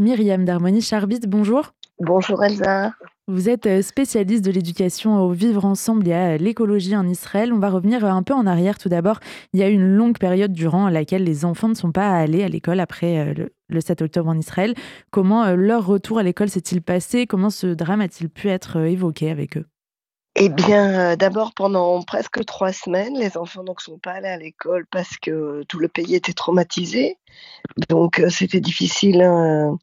Myriam Darmoni Charbit, bonjour. Bonjour Elsa. Vous êtes euh, spécialiste de l'éducation au vivre ensemble et à l'écologie en Israël. On va revenir un peu en arrière tout d'abord. Il y a eu une longue période durant laquelle les enfants ne sont pas allés à l'école après euh, le, 7 octobre en Israël. Comment euh, leur retour à l'école s'est-il passé? Comment ce drame a-t-il pu être évoqué avec eux? Eh bien, d'abord, pendant presque trois semaines, les enfants ne sont pas allés à l'école parce que tout le pays était traumatisé. Donc, c'était difficile, hein,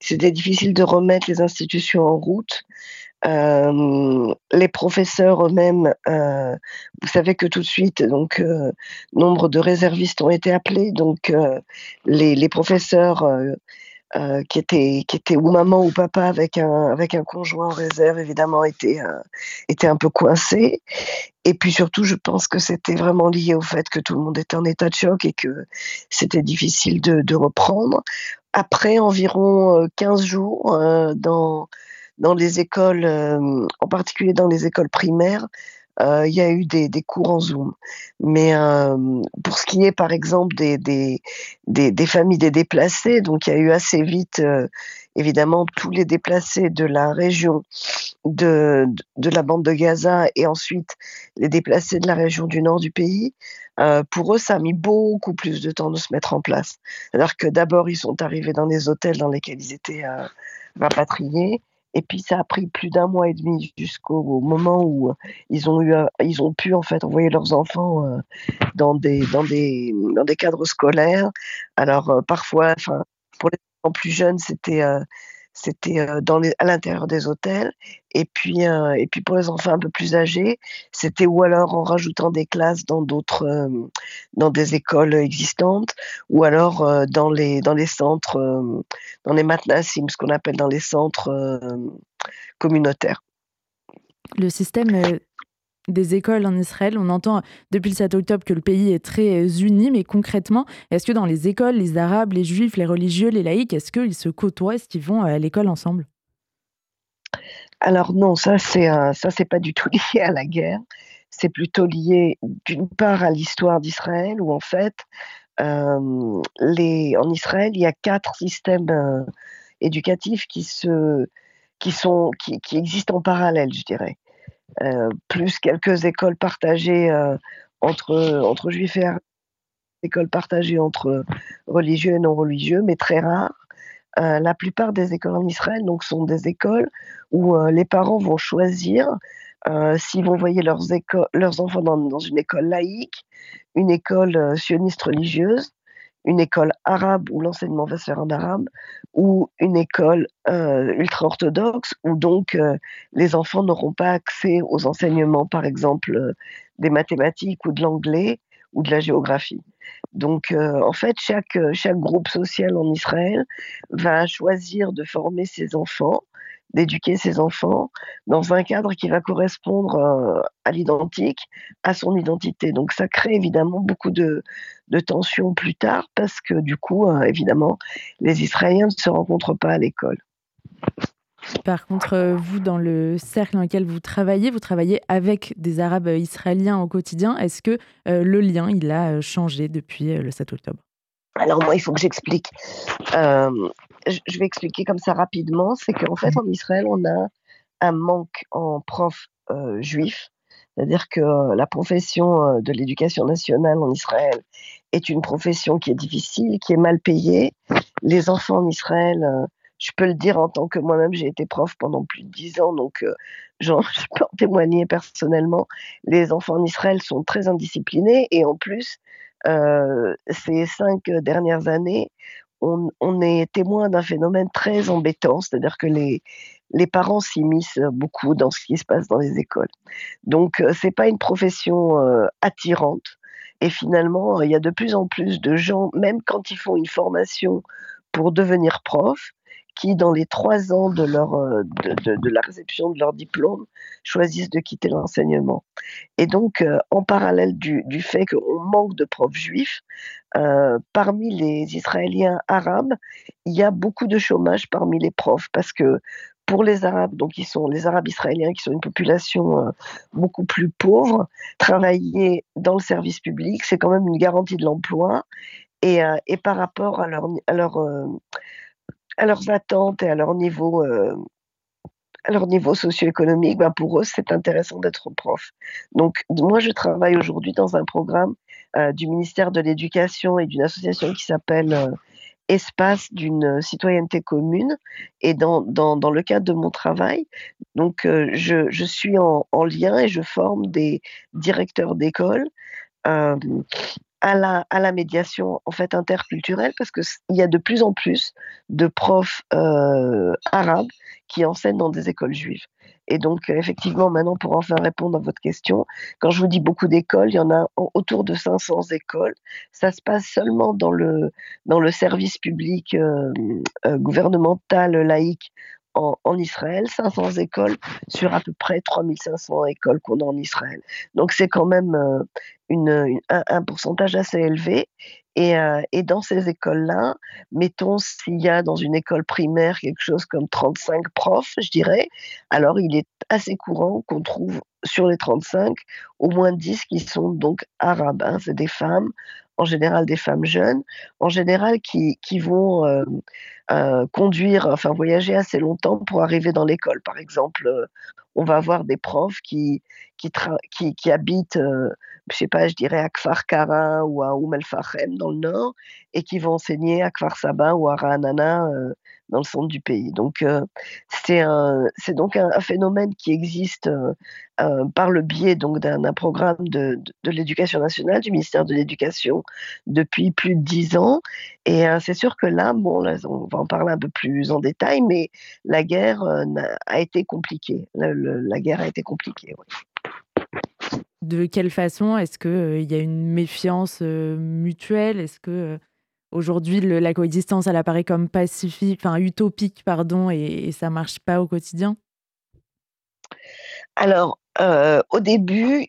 c'était difficile de remettre les institutions en route. les professeurs eux-mêmes, vous savez que tout de suite, donc, nombre de réservistes ont été appelés. Donc, les, les, professeurs euh, qui était qui était ou maman ou papa avec un avec un conjoint en réserve évidemment était euh, était un peu coincé. Et puis surtout je pense que c'était vraiment lié au fait que tout le monde était en état de choc et que c'était difficile de, de reprendre. Après environ 15 euh, jours dans dans les écoles en particulier dans les écoles primaires euh, il y a eu des, des, cours en Zoom. Mais euh, pour ce qui est, par exemple, des, des, des, familles des déplacés, donc il y a eu assez vite, euh, évidemment, tous les déplacés de la région de, de la bande de Gaza et ensuite les déplacés de la région du nord du pays. pour eux, ça a mis beaucoup plus de temps de se mettre en place. Alors que d'abord, ils sont arrivés dans les hôtels dans lesquels ils étaient rapatriés. Et puis ça a pris plus d'un mois et demi jusqu'au moment où euh, ils ont eu, euh, ils ont pu en fait envoyer leurs enfants euh, dans des dans des dans des cadres scolaires. Alors parfois, enfin pour les enfants plus jeunes, c'était c'était les, à l'intérieur des hôtels. Et puis, et puis pour les enfants un peu plus âgés, c'était ou alors en rajoutant des classes dans d'autres, dans des écoles existantes, ou alors dans les dans les centres, dans les matnassim, ce qu'on appelle dans les centres communautaires. Le système des écoles en Israël. On entend depuis le 7 octobre que le pays est très euh, uni, mais concrètement, est-ce que dans les écoles, les Arabes, les Juifs, les religieux, les laïcs, est-ce qu'ils se côtoient, est-ce qu'ils vont à l'école ensemble? Alors non, ça c'est ça c'est pas du tout lié à la guerre. C'est plutôt lié d'une part à l'histoire d'Israël, où en fait, euh, en Israël, il y a quatre systèmes euh, éducatifs qui se qui sont qui existent en parallèle, je dirais. Euh, plus quelques écoles partagées euh, entre, entre juifs et écoles partagées entre religieux et non religieux, mais très rares. Euh, la plupart des écoles en Israël donc, sont des écoles où les parents vont choisir s'ils vont envoyer leurs, enfants dans, une école laïque, une école sioniste religieuse, une école arabe où l'enseignement va se faire en arabe, ou une école euh, ultra-orthodoxe où donc euh, les enfants n'auront pas accès aux enseignements, par exemple, euh, des mathématiques ou de l'anglais ou de la géographie. Donc, en fait, chaque, chaque groupe social en Israël va choisir de former ses enfants d'éduquer ses enfants dans un cadre qui va correspondre euh, à l'identique, à son identité. Donc ça crée évidemment beaucoup de, de tensions plus tard parce que du coup, euh, évidemment, les Israéliens ne se rencontrent pas à l'école. Par contre, euh, vous, dans le cercle dans lequel vous travaillez, vous travaillez avec des Arabes israéliens au quotidien. Est-ce que le lien, il a changé depuis le 7 octobre? Alors moi, il faut que j'explique. Euh, je vais expliquer comme ça rapidement. C'est qu'en fait, en Israël, on a un manque en profs euh, juifs. C'est-à-dire que euh, la profession de l'éducation nationale en Israël est une profession qui est difficile, qui est mal payée. Les enfants en Israël, je peux le dire en tant que moi-même, j'ai été prof pendant plus de dix ans, donc je peux en témoigner personnellement. Les enfants en Israël sont très indisciplinés et en plus, euh, ces cinq dernières années, on, est témoin d'un phénomène très embêtant, c'est-à-dire que les, les parents s'immiscent beaucoup dans ce qui se passe dans les écoles. Donc, euh, c'est pas une profession euh, attirante. Et finalement, il y a de plus en plus de gens, même quand ils font une formation pour devenir prof, qui, dans les trois ans de, leur, euh, de, la réception de leur diplôme, choisissent de quitter l'enseignement. Et donc, euh, en parallèle du, du fait qu'on manque de profs juifs, euh, parmi les Israéliens arabes, il y a beaucoup de chômage parmi les profs parce que pour les Arabes, donc qui sont les Arabes israéliens, qui sont une population beaucoup plus pauvre, travailler dans le service public, c'est quand même une garantie de l'emploi. Et, et, par rapport à leur à leurs attentes et à leur niveau, à leur niveau socio-économique, ben pour eux, c'est intéressant d'être prof. Donc, moi, je travaille aujourd'hui dans un programme du ministère de l'Éducation et d'une association qui s'appelle Espace d'une citoyenneté commune. Et dans, dans, dans, le cadre de mon travail, donc, je, je, suis en, en, lien et je forme des directeurs d'école à la, à la médiation en fait interculturelle parce qu'il y a de plus en plus de profs euh, arabes qui enseignent dans des écoles juives. Et donc, effectivement, maintenant, pour enfin répondre à votre question, quand je vous dis beaucoup d'écoles, il y en a autour de 500 écoles. Ça se passe seulement dans le, dans le service public euh, euh, gouvernemental laïque en, Israël, 500 écoles sur à peu près 3500 écoles qu'on a en Israël. Donc c'est quand même euh, un, pourcentage assez élevé. Et, euh, et dans ces écoles-là, mettons s'il y a dans une école primaire quelque chose comme 35 profs, je dirais, alors il est assez courant qu'on trouve sur les 35 au moins 10 qui sont donc arabes. Hein. c'est des femmes en général des femmes jeunes, en général qui, qui vont euh, euh, conduire, enfin voyager assez longtemps pour arriver dans l'école. Par exemple, euh, on va avoir des profs qui, qui, qui, habitent, euh, je sais pas, je dirais à Kfar Kara ou à Oum El Fahem dans le nord et qui vont enseigner à Kfar Saba ou à Ra'anana dans le centre du pays. Donc, euh, c'est donc un, phénomène qui existe euh, euh, par le biais donc d'un programme de, l'éducation nationale, du ministère de l'Éducation, depuis plus de dix ans. Et c'est sûr que là, bon, on va en parler un peu plus en détail, mais la guerre a été compliquée. La, guerre a été compliquée. De quelle façon Est-ce qu'il y a une méfiance mutuelle? Est-ce que Aujourd'hui, la coexistence, elle apparaît comme pacifique, enfin utopique, pardon, et, et ça marche pas au quotidien? Alors, euh, au début,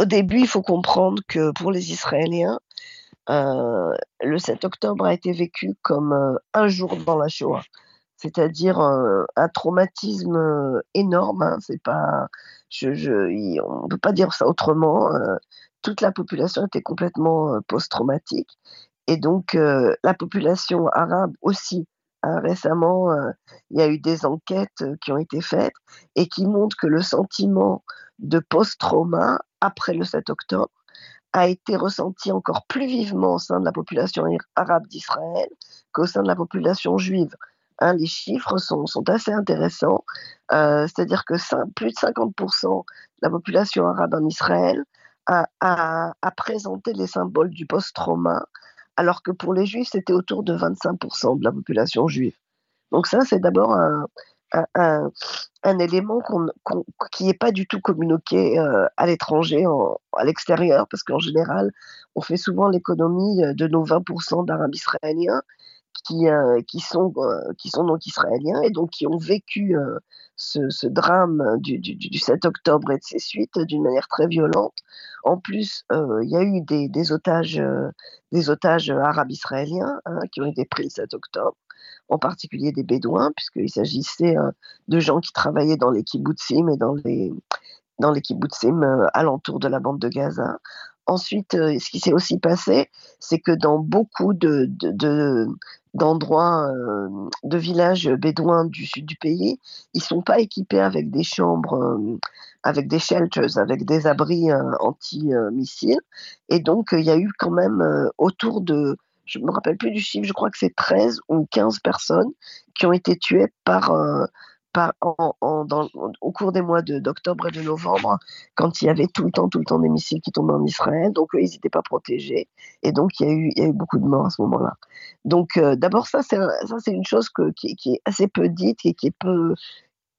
au début, il faut comprendre que pour les Israéliens, euh, le 7 octobre a été vécu comme euh, un jour dans la Shoah, c'est-à-dire un traumatisme énorme. Hein, c'est pas, on ne peut pas dire ça autrement. toute la population était complètement post-traumatique et donc, euh, la population arabe aussi. Hein, récemment, euh, il y a eu des enquêtes euh, qui ont été faites et qui montrent que le sentiment de post-trauma après le 7 octobre a été ressenti encore plus vivement au sein de la population arabe d'Israël qu'au sein de la population juive. Hein, les chiffres sont, assez intéressants, c'est-à-dire que plus de 50% de la population arabe en Israël a, a, a présenté les symboles du post-trauma alors que pour les juifs, c'était autour de 25% de la population juive. Donc ça, c'est d'abord un, élément qui n'est pas du tout communiqué euh, à l'étranger, à l'extérieur, parce qu'en général, on fait souvent l'économie euh, de nos 20% d'Arabes israéliens euh, qui sont donc israéliens et donc qui ont vécu ce, drame du, 7 octobre et de ses suites d'une manière très violente. En plus, euh, il y a eu des, otages, euh, des otages arabes israéliens hein, qui ont été pris le 7 octobre, en particulier des Bédouins, puisqu'il s'agissait euh, de gens qui travaillaient dans les kibbutzim et dans les, dans les alentour de la bande de Gaza. Ensuite, ce qui s'est aussi passé, c'est que dans beaucoup de, d'endroits, euh, de villages bédouins du sud du pays, ils sont pas équipés avec des chambres, euh, avec des shelters, avec des abris euh, anti-missiles. Et donc, il y a eu quand même autour de, je me rappelle plus du chiffre, je crois que c'est 13 ou 15 personnes qui ont été tuées par au cours des mois d'octobre et de novembre, quand il y avait tout le temps, tout le temps des missiles qui tombaient en Israël, donc ils n'étaient pas protégés, et donc il y, a eu, il y a eu beaucoup de morts à ce moment-là. Donc euh, d'abord ça, c'est ça c'est une chose que, qui, qui, est assez peu dite et qui est peu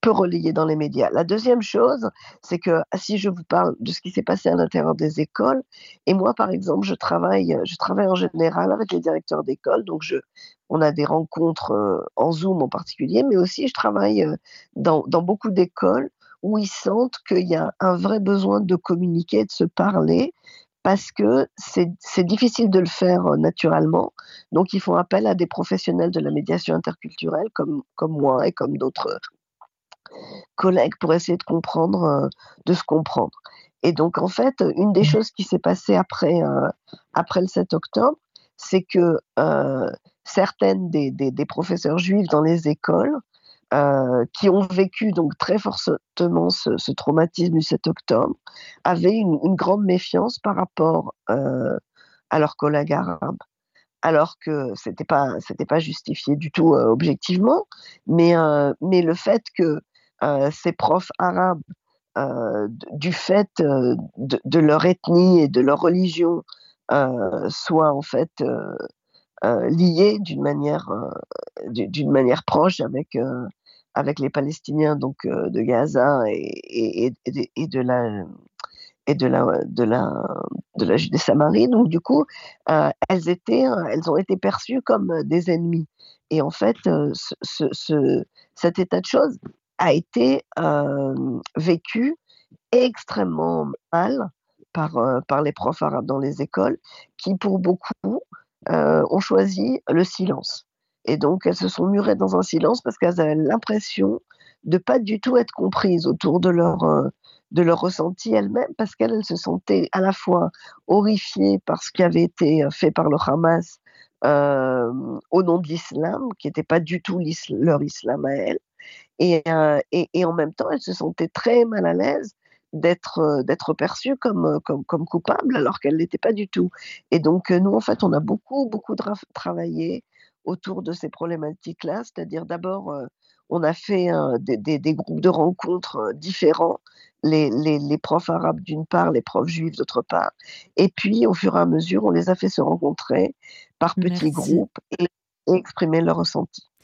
peu relayé dans les médias. La deuxième chose, c'est que si je vous parle de ce qui s'est passé à l'intérieur des écoles, et moi par exemple, je travaille, je travaille en général avec les directeurs d'école, donc on a des rencontres euh, en Zoom en particulier, mais aussi je travaille euh, dans, beaucoup d'écoles où ils sentent qu'il y a un vrai besoin de communiquer, de se parler, parce que c'est difficile de le faire euh, naturellement. Donc, ils font appel à des professionnels de la médiation interculturelle comme moi et comme d'autres collègues pour essayer de comprendre, euh, de se comprendre. Et donc, en fait, une des mmh. choses qui s'est passée après, euh, après le 7 octobre, c'est que euh, certaines des, des, professeurs juifs dans les écoles euh, qui ont vécu donc très fortement ce, traumatisme du 7 octobre avaient une, grande méfiance par rapport à leurs collègues arabes alors que c'était pas c'était pas justifié du tout objectivement mais mais le fait que ces profs arabes du fait de, de, leur ethnie et de leur religion soient en fait euh, liés d'une manière, euh, d'une manière proche avec, euh, avec les Palestiniens donc, de Gaza et, de la et de la de la de la Judée-Samarie. Donc du coup, elles étaient, elles ont été perçues comme des ennemis. Et en fait, ce, cet état de choses a été vécu extrêmement mal par, par les profs arabes dans les écoles, qui pour beaucoup euh, ont choisi le silence. Et donc, elles se sont murées dans un silence parce qu'elles avaient l'impression de pas du tout être comprises autour de leur, euh, de leur ressenti elles-mêmes, parce qu'elles se sentaient à la fois horrifiées par ce qui avait été fait par le Hamas euh, au nom de l'islam, qui n'était pas du tout leur islam à elles, et, et, et, en même temps, elles se sentaient très mal à l'aise d'être euh, d'être perçue comme, euh, comme, comme coupable alors qu'elle l'était pas du tout. Et donc euh, nous en fait on a beaucoup beaucoup travaillé autour de ces problématiques-là, c'est-à-dire d'abord on a fait des, des, des, groupes de rencontres différents, les, les, les profs arabes d'une part, les profs juifs d'autre part, et puis au fur et à mesure on les a fait se rencontrer par petits groupes et, et exprimer leurs ressentis.